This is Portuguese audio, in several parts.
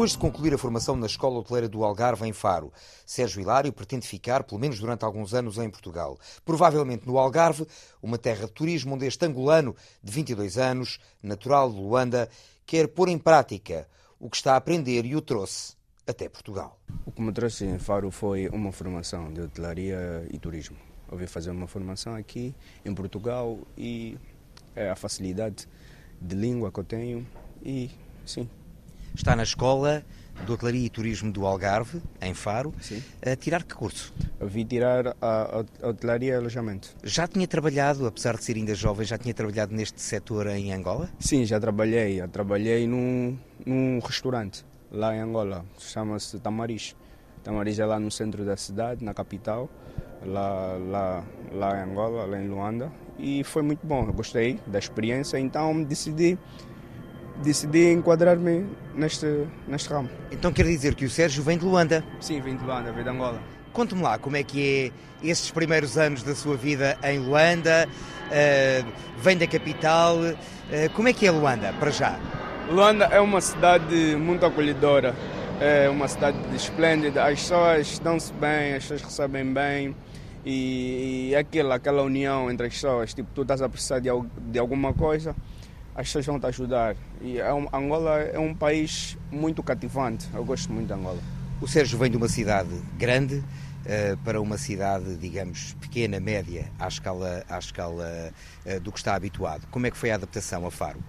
Depois de concluir a formação na Escola Hoteleira do Algarve, em Faro, Sérgio Hilário pretende ficar, pelo menos durante alguns anos, em Portugal. Provavelmente no Algarve, uma terra de turismo onde este angolano, de 22 anos, natural de Luanda, quer pôr em prática o que está a aprender e o trouxe até Portugal. O que me trouxe em Faro foi uma formação de hotelaria e turismo. Eu vim fazer uma formação aqui em Portugal e é a facilidade de língua que eu tenho e sim. Está na escola de Hotelaria e Turismo do Algarve, em Faro, Sim. a tirar que curso? Eu vim tirar a, a hotelaria e alojamento. Já tinha trabalhado, apesar de ser ainda jovem, já tinha trabalhado neste setor em Angola? Sim, já trabalhei. Já trabalhei num, num restaurante lá em Angola, chama-se Tamariz. Tamariz é lá no centro da cidade, na capital, lá, lá, lá em Angola, lá em Luanda. E foi muito bom, eu gostei da experiência, então decidi, decidi enquadrar-me neste, neste ramo. Então quer dizer que o Sérgio vem de Luanda. Sim, vim de Luanda, vim de Angola. Conte-me lá como é que é esses primeiros anos da sua vida em Luanda, eh, vem da capital, eh, como é que é Luanda, para já? Luanda é uma cidade muito acolhedora, é uma cidade esplêndida, as pessoas dão-se bem, as pessoas recebem bem e, e aquela, aquela união entre as pessoas, tipo, tu estás a precisar de, de alguma coisa, as pessoas vão te ajudar. E é Angola é um país muito cativante, eu gosto muito de Angola. O Sérgio vem de uma cidade grande eh, para uma cidade, digamos, pequena, média, à escala, à escala eh, do que está habituado. Como é que foi a adaptação a Faro?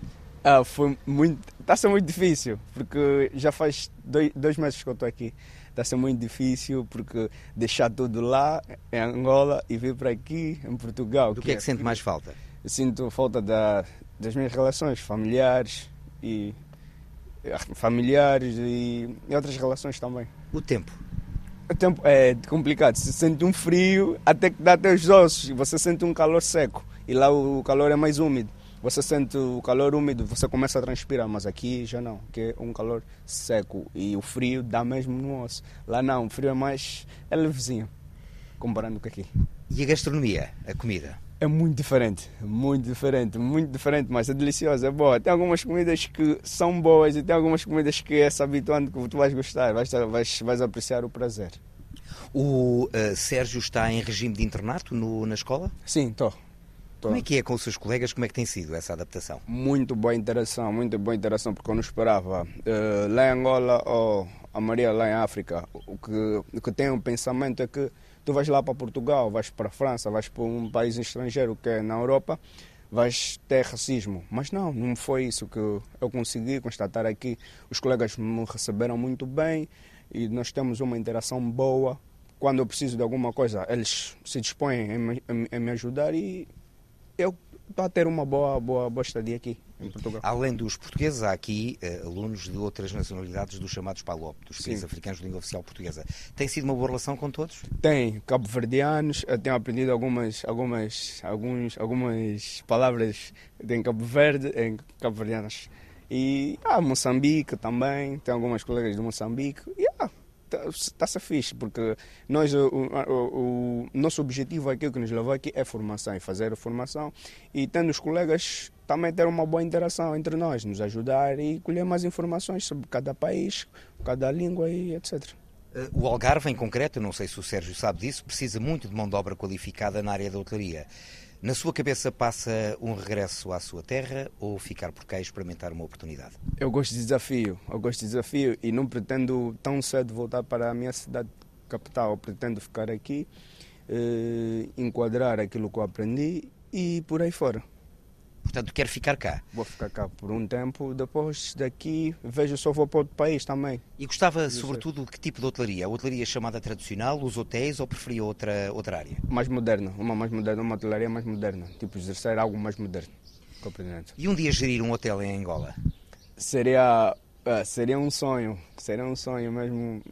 Ah, foi muito. Está a ser muito difícil, porque já faz dois, dois meses que eu estou aqui. Está a ser muito difícil, porque deixar tudo lá, em Angola, e vir para aqui, em Portugal. Do que é que sente mais falta? Eu sinto falta da, das minhas relações familiares e. familiares e, e outras relações também. O tempo. O tempo é complicado. Se sente um frio, até que dá até os ossos. Você sente um calor seco. E lá o calor é mais úmido. Você sente o calor úmido, você começa a transpirar. Mas aqui já não, que é um calor seco. E o frio dá mesmo no osso. Lá não, o frio é mais. é levezinho. Comparando com aqui. E a gastronomia, a comida? É muito diferente, muito diferente, muito diferente, mas é deliciosa, é boa. Tem algumas comidas que são boas e tem algumas comidas que é se habituando que tu vais gostar, vais, vais, vais apreciar o prazer. O eh, Sérgio está em regime de internato no- na escola? Sim, estou. Como é que é com os seus colegas? Como é que tem sido essa adaptação? Muito boa interação, muito boa interação, porque eu não esperava. Eh, lá em Angola ou a Maria lá em África, o que, o que tem um pensamento é que tu vais lá para Portugal, vais para a França, vais para um país estrangeiro que é na Europa, vais ter racismo. Mas não, não foi isso que eu consegui constatar aqui. Os colegas me receberam muito bem e nós temos uma interação boa. Quando eu preciso de alguma coisa, eles se dispõem em me, em me ajudar e eu a ter uma boa, boa, boa estadia aqui em Portugal. Além dos portugueses, há aqui eh, alunos de outras nacionalidades dos chamados PALOP, dos países africanos de língua oficial portuguesa. Tem sido uma boa relação com todos? Tem cabo-verdianos, eu tenho aprendido algumas, algumas, alguns, algumas palavras em Cabo Verde, em cabo-verdianas. E ah, Moçambique também, tem algumas colegas de Moçambique. E ah, está-se fixe, porque nós, o, o, o nosso objetivo aqui, o que nos levou aqui é formação, e fazer a formação. E tendo os colegas também ter uma boa interação entre nós, nos ajudar e colher mais informações sobre cada país, cada língua e etc. Eh, O Algarve, em concreto, não sei se o Sérgio sabe disso, precisa muito de mão de obra qualificada na área da hotelaria. Na sua cabeça passa um regresso à sua terra ou ficar por cá e experimentar uma oportunidade? Eu gosto de desafio, eu gosto de desafio e não pretendo tão cedo voltar para a minha cidade capital. Eu pretendo ficar aqui, eh, enquadrar aquilo que eu aprendi e por aí fora. Portanto, quer ficar cá. Vou ficar cá por um tempo, depois daqui vejo se eu vou para outro país também. E gostava, sobretudo, de que tipo de hotelaria? A hotelaria chamada tradicional, os hotéis ou preferia outra, outra área? Mais moderna, uma mais moderna, uma hotelaria mais moderna, tipo exercer algo mais moderno. Compreendendo? E um dia gerir um hotel em Angola? Seria, ah, seria um sonho, seria um sonho mesmo,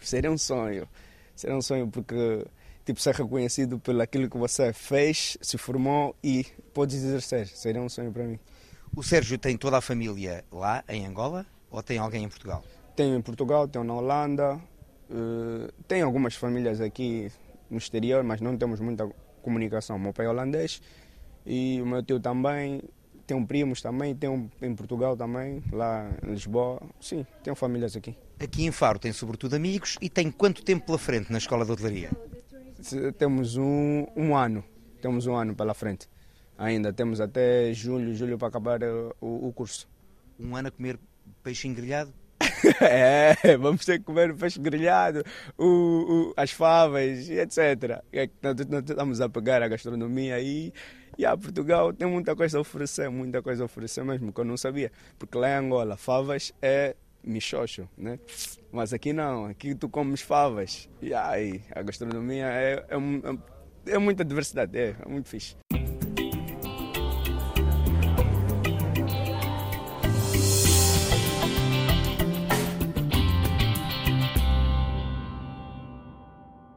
seria um sonho, seria um sonho porque tipo ser reconhecido pelo aquilo que você fez, se formou e pode exercer, seria um sonho para mim. O Sérgio tem toda a família lá, em Angola, ou tem alguém em Portugal? Tenho em Portugal, tenho na Holanda, eh, tenho algumas famílias aqui no exterior, mas não temos muita comunicação. O meu pai é holandês e o meu tio também. tenho primos também, tenho em Portugal também, lá em Lisboa. Sim, tenho famílias aqui. Aqui em Faro tem sobretudo amigos e tem quanto tempo pela frente na escola de hotelaria? Temos um, um ano, temos um ano pela frente. Ainda temos até julho, julho para acabar o, o curso. Um ano a comer peixe grelhado? é, vamos ter que comer peixe grelhado, o, o, as favas, etc. É nós estamos a pegar a gastronomia aí. E a Portugal tem muita coisa a oferecer, muita coisa a oferecer mesmo, que eu não sabia. Porque lá em Angola, favas é michocho, né? Mas aqui não, aqui tu comes favas. E aí, a gastronomia é, é, é, muita diversidade, é, é muito fixe.